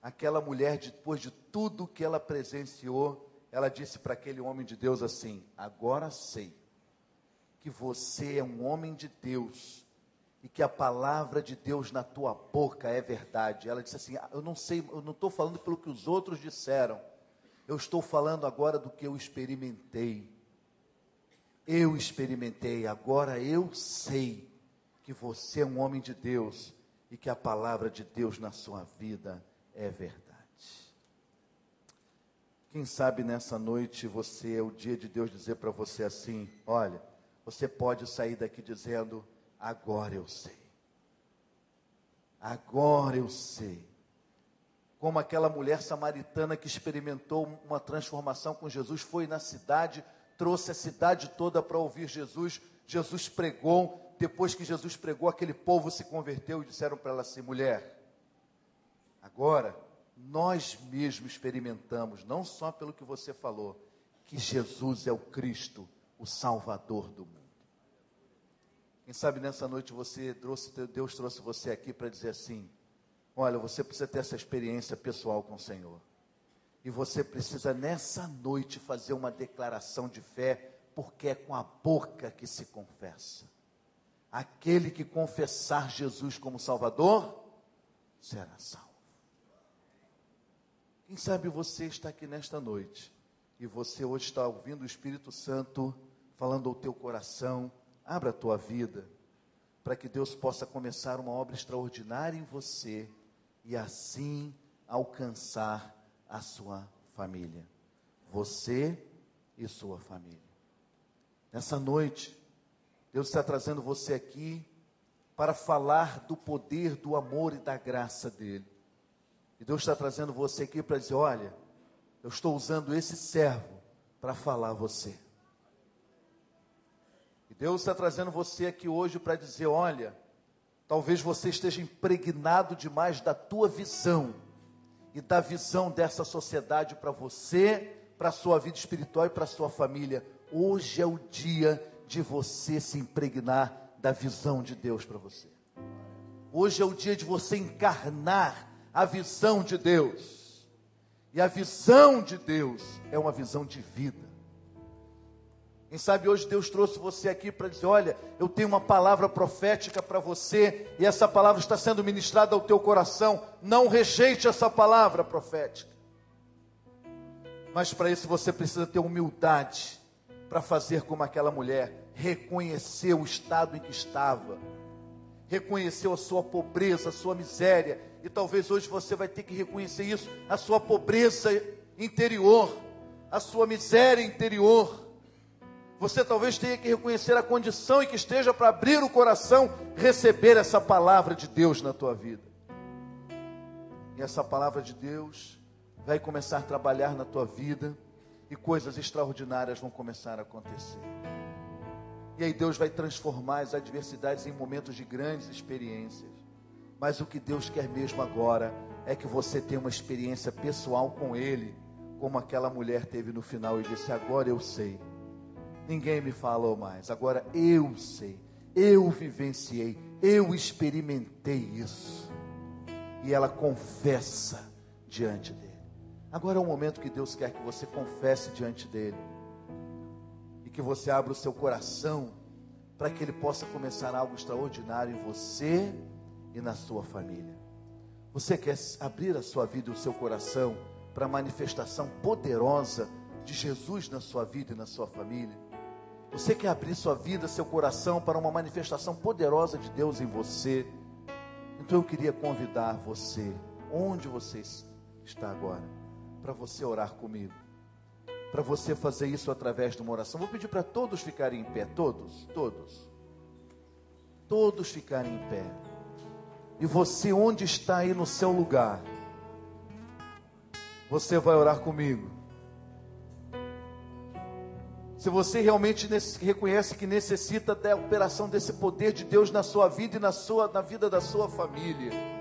Aquela mulher, depois de tudo que ela presenciou, ela disse para aquele homem de Deus assim: Agora sei que você é um homem de Deus e que a palavra de Deus na tua boca é verdade. Ela disse assim: ah, Eu não sei, eu não estou falando pelo que os outros disseram, eu estou falando agora do que eu experimentei. Eu experimentei, agora eu sei que você é um homem de Deus e que a palavra de Deus na sua vida é verdade. Quem sabe nessa noite você é o dia de Deus dizer para você assim: olha, você pode sair daqui dizendo: agora eu sei. Agora eu sei. Como aquela mulher samaritana que experimentou uma transformação com Jesus, foi na cidade, trouxe a cidade toda para ouvir Jesus. Jesus pregou. Depois que Jesus pregou, aquele povo se converteu e disseram para ela assim: mulher, agora nós mesmos experimentamos, não só pelo que você falou, que Jesus é o Cristo, o Salvador do mundo. Quem sabe nessa noite você trouxe, Deus trouxe você aqui para dizer assim: olha, você precisa ter essa experiência pessoal com o Senhor. E você precisa nessa noite fazer uma declaração de fé, porque é com a boca que se confessa. Aquele que confessar Jesus como Salvador será salvo. Quem sabe você está aqui nesta noite e você hoje está ouvindo o Espírito Santo falando ao teu coração, abra a tua vida para que Deus possa começar uma obra extraordinária em você e assim alcançar a sua família. Você e sua família. Nessa noite, Deus está trazendo você aqui para falar do poder, do amor e da graça dele. E Deus está trazendo você aqui para dizer: olha, eu estou usando esse servo para falar a você. E Deus está trazendo você aqui hoje para dizer: olha, talvez você esteja impregnado demais da tua visão e da visão dessa sociedade para você, para a sua vida espiritual e para a sua família. Hoje é o dia de você se impregnar da visão de Deus para você. Hoje é o dia de você encarnar a visão de Deus. E a visão de Deus é uma visão de vida. Quem sabe hoje Deus trouxe você aqui para dizer: olha, eu tenho uma palavra profética para você, e essa palavra está sendo ministrada ao teu coração. Não rejeite essa palavra profética. Mas para isso você precisa ter humildade para fazer como aquela mulher, reconhecer o estado em que estava, reconheceu a sua pobreza, a sua miséria, e talvez hoje você vai ter que reconhecer isso, a sua pobreza interior, a sua miséria interior você talvez tenha que reconhecer a condição em que esteja para abrir o coração, receber essa palavra de Deus na tua vida. E essa palavra de Deus vai começar a trabalhar na tua vida e coisas extraordinárias vão começar a acontecer. E aí Deus vai transformar as adversidades em momentos de grandes experiências. Mas o que Deus quer mesmo agora é que você tenha uma experiência pessoal com Ele, como aquela mulher teve no final e disse: Agora eu sei ninguém me falou mais. Agora eu sei, eu vivenciei, eu experimentei isso. E ela confessa diante dele. Agora é o momento que Deus quer que você confesse diante dele. E que você abra o seu coração para que ele possa começar algo extraordinário em você e na sua família. Você quer abrir a sua vida e o seu coração para a manifestação poderosa de Jesus na sua vida e na sua família? Você quer abrir sua vida, seu coração para uma manifestação poderosa de Deus em você? Então eu queria convidar você, onde você está agora, para você orar comigo. Para você fazer isso através de uma oração. Vou pedir para todos ficarem em pé, todos, todos. Todos ficarem em pé. E você, onde está aí no seu lugar, você vai orar comigo. Se você realmente reconhece que necessita da operação desse poder de Deus na sua vida e na, sua, na vida da sua família.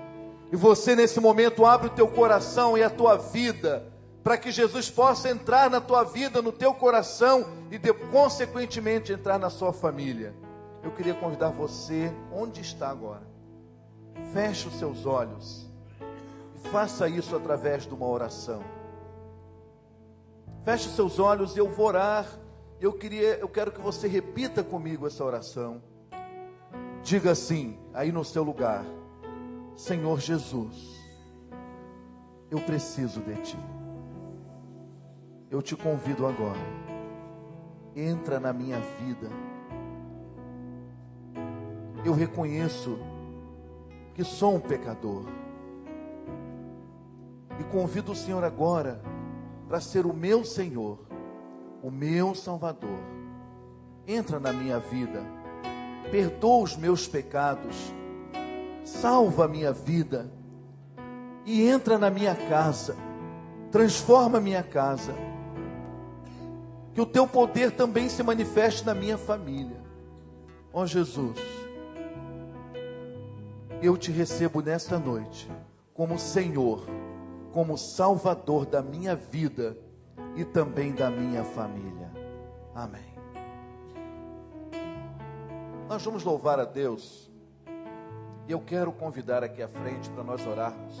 E você nesse momento abre o teu coração e a tua vida para que Jesus possa entrar na tua vida, no teu coração e de, consequentemente entrar na sua família. Eu queria convidar você, onde está agora? Feche os seus olhos e faça isso através de uma oração. Feche os seus olhos e eu vou orar eu queria, eu quero que você repita comigo essa oração. Diga assim, aí no seu lugar: Senhor Jesus, eu preciso de ti. Eu te convido agora. Entra na minha vida. Eu reconheço que sou um pecador. E convido o Senhor agora para ser o meu Senhor o meu Salvador. Entra na minha vida, perdoa os meus pecados, salva a minha vida e entra na minha casa, transforma a minha casa. Que o teu poder também se manifeste na minha família. Ó Jesus, eu te recebo nesta noite como Senhor, como Salvador da minha vida e também da minha família. Amém. Nós vamos louvar a Deus. E eu quero convidar aqui à frente para nós orarmos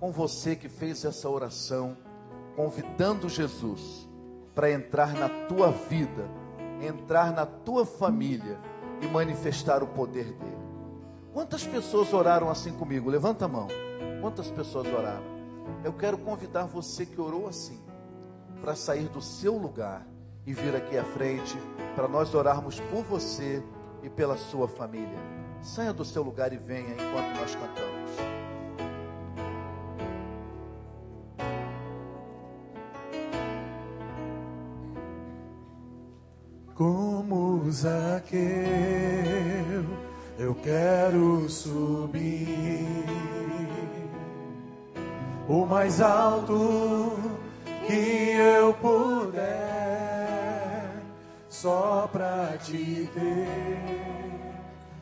com você que fez essa oração, convidando Jesus para entrar na tua vida, entrar na tua família e manifestar o poder dele. Quantas pessoas oraram assim comigo? Levanta a mão. Quantas pessoas oraram? Eu quero convidar você que orou assim, para sair do seu lugar e vir aqui à frente, para nós orarmos por você e pela sua família. Saia do seu lugar e venha enquanto nós cantamos. Como Zaqueu, eu quero subir o mais alto que eu puder, só para te ver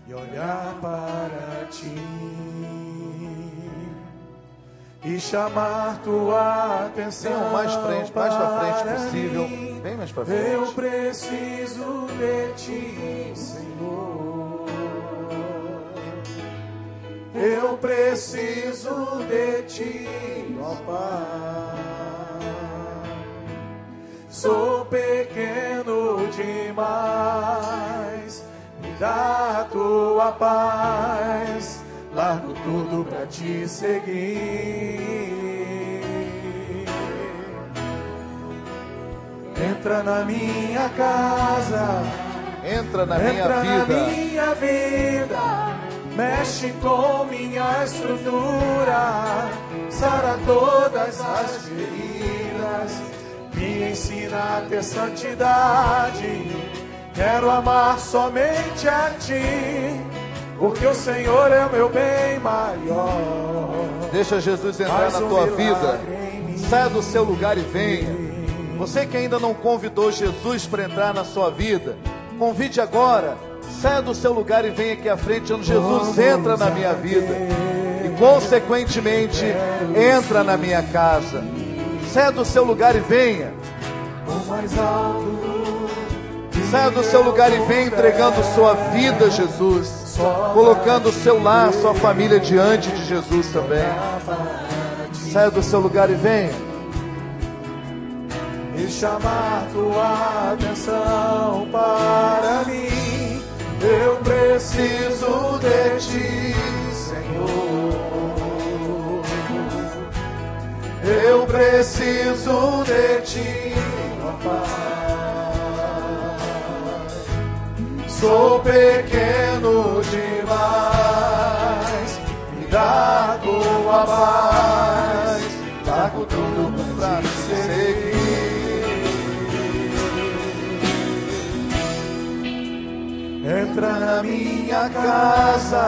e olhar para ti e chamar tua atenção. Venham mais frente, mais para frente possível. Bem mais para frente. Eu preciso de ti, Senhor. Eu preciso de ti, ó Pai. Sou pequeno demais, me dá a tua paz. Largo tudo pra te seguir. Entra na minha casa, Entra na minha entra na vida. minha vida, mexe com minha estrutura, sara todas as feridas, me ensina a ter santidade. Quero amar somente a Ti, porque o Senhor é o meu bem maior. Deixa Jesus entrar Faz na um tua vida. Saia do seu lugar e venha. Você que ainda não convidou Jesus para entrar na sua vida, convide agora. Saia do seu lugar e venha aqui à frente, onde Jesus entra na minha vida. E consequentemente entra na minha casa. Saia do seu lugar e venha. O mais alto Saia do seu lugar e venha entregando sua vida a Jesus. Colocando o seu lar, sua família diante de Jesus também. Saia do seu lugar e venha. e chamar tua atenção para mim. Eu preciso de ti, Senhor. Eu preciso de ti, ó Sou pequeno demais, me dá a tua paz. Largo tudo pra te seguir. Entra na minha casa,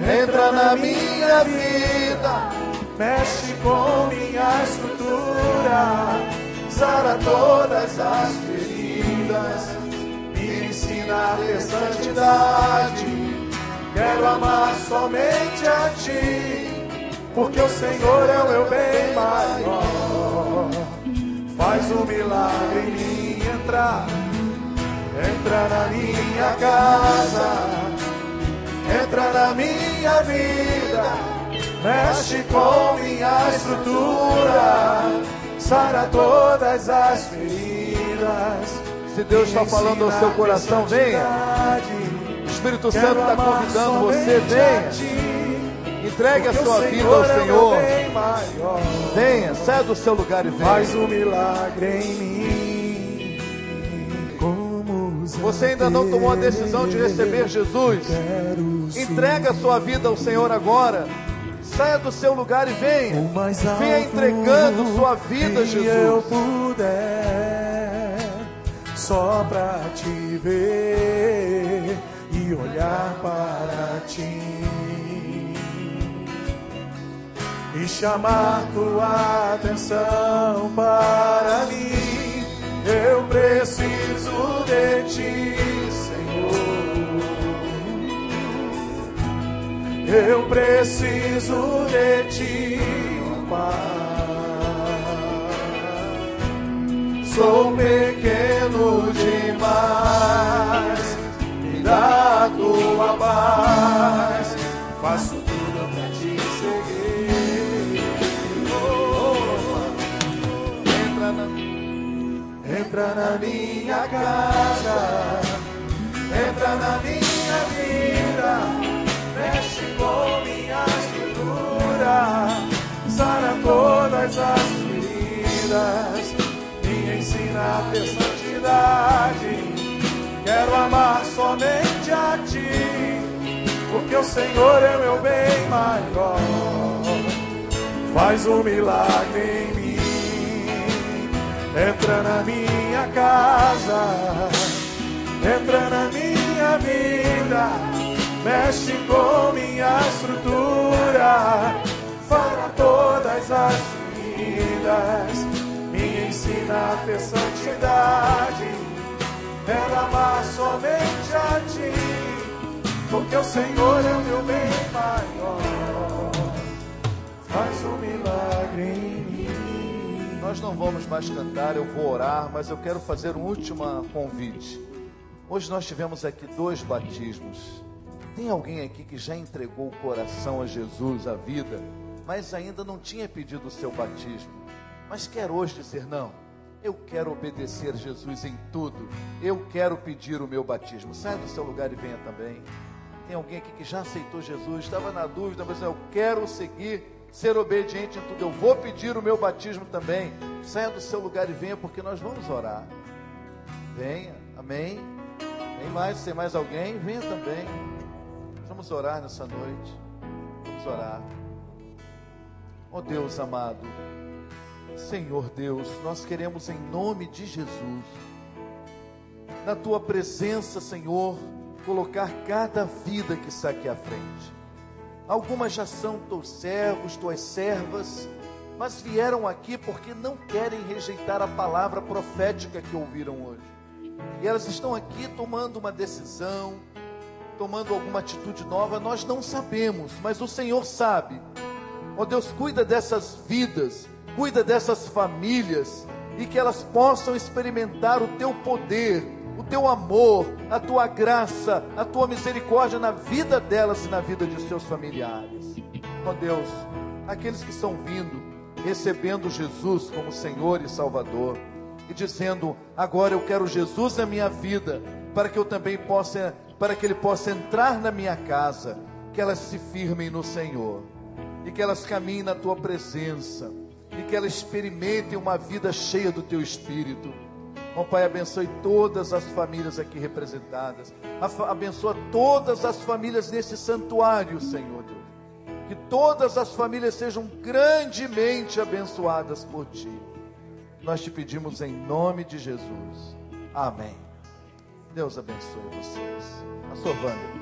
entra na minha vida, mexe com minha estrutura, sara todas as a ter santidade. Quero amar somente a Ti, porque o Senhor é o meu bem maior. Faz um milagre em mim entrar. Entra na minha casa, entra na minha vida, mexe com minha estrutura, sara todas as feridas. Se Deus está falando ao seu coração, venha. O Espírito Santo está convidando você, venha. Entregue a sua vida ao Senhor. Venha, saia do seu lugar e venha. Faz um milagre em mim. Você ainda não tomou a decisão de receber Jesus? Entrega a sua vida ao Senhor agora. Saia do seu lugar e venha. Venha entregando sua vida a que eu Jesus. Só pra te ver e olhar para ti e chamar tua atenção para mim. Eu preciso de ti, Senhor. Eu preciso de ti, Pai. Sou demais, me dá a tua paz. Faço tudo pra te seguir. Oh, entra, na, entra na minha casa, entra na minha vida, mexe com minha estrutura, sara todas as feridas. Ensina a ter Quero amar somente a ti, porque o Senhor é meu bem maior. Faz um milagre em mim. Entra na minha casa, entra na minha vida, mexe com minha estrutura, para todas as vidas ensina a ter santidade, amar somente a ti, porque o Senhor é o meu bem maior. Faz um milagre em mim. Nós não vamos mais cantar, eu vou orar, mas eu quero fazer um último convite. Hoje nós tivemos aqui dois batismos. Tem alguém aqui que já entregou o coração a Jesus, a vida, mas ainda não tinha pedido o seu batismo? Mas quer hoje dizer: não, eu quero obedecer Jesus em tudo, eu quero pedir o meu batismo. Saia do seu lugar e venha também. Tem alguém aqui que já aceitou Jesus, estava na dúvida, mas eu quero seguir, ser obediente em tudo, eu vou pedir o meu batismo também. Saia do seu lugar e venha, porque nós vamos orar. Venha, amém. Tem mais, tem mais alguém? Venha também. Vamos orar nessa noite. Vamos orar. Oh Deus amado. Senhor Deus, nós queremos em nome de Jesus, na tua presença, Senhor, colocar cada vida que está aqui à frente. Algumas já são teus servos, tuas servas, mas vieram aqui porque não querem rejeitar a palavra profética que ouviram hoje. E elas estão aqui tomando uma decisão, tomando alguma atitude nova, nós não sabemos, mas o Senhor sabe. Ó oh Deus, cuida dessas vidas cuida dessas famílias e que elas possam experimentar o teu poder, o teu amor, a tua graça, a tua misericórdia na vida delas e na vida de seus familiares. Ó oh Deus, aqueles que estão vindo, recebendo Jesus como Senhor e Salvador e dizendo: "Agora eu quero Jesus na minha vida, para que eu também possa, para que ele possa entrar na minha casa, que elas se firmem no Senhor e que elas caminhem na tua presença." E que ela experimente uma vida cheia do teu espírito. Ó Pai, abençoe todas as famílias aqui representadas. Abençoa todas as famílias nesse santuário, Senhor Deus. Que todas as famílias sejam grandemente abençoadas por Ti. Nós te pedimos em nome de Jesus. Amém. Deus abençoe vocês. A sua Wanda.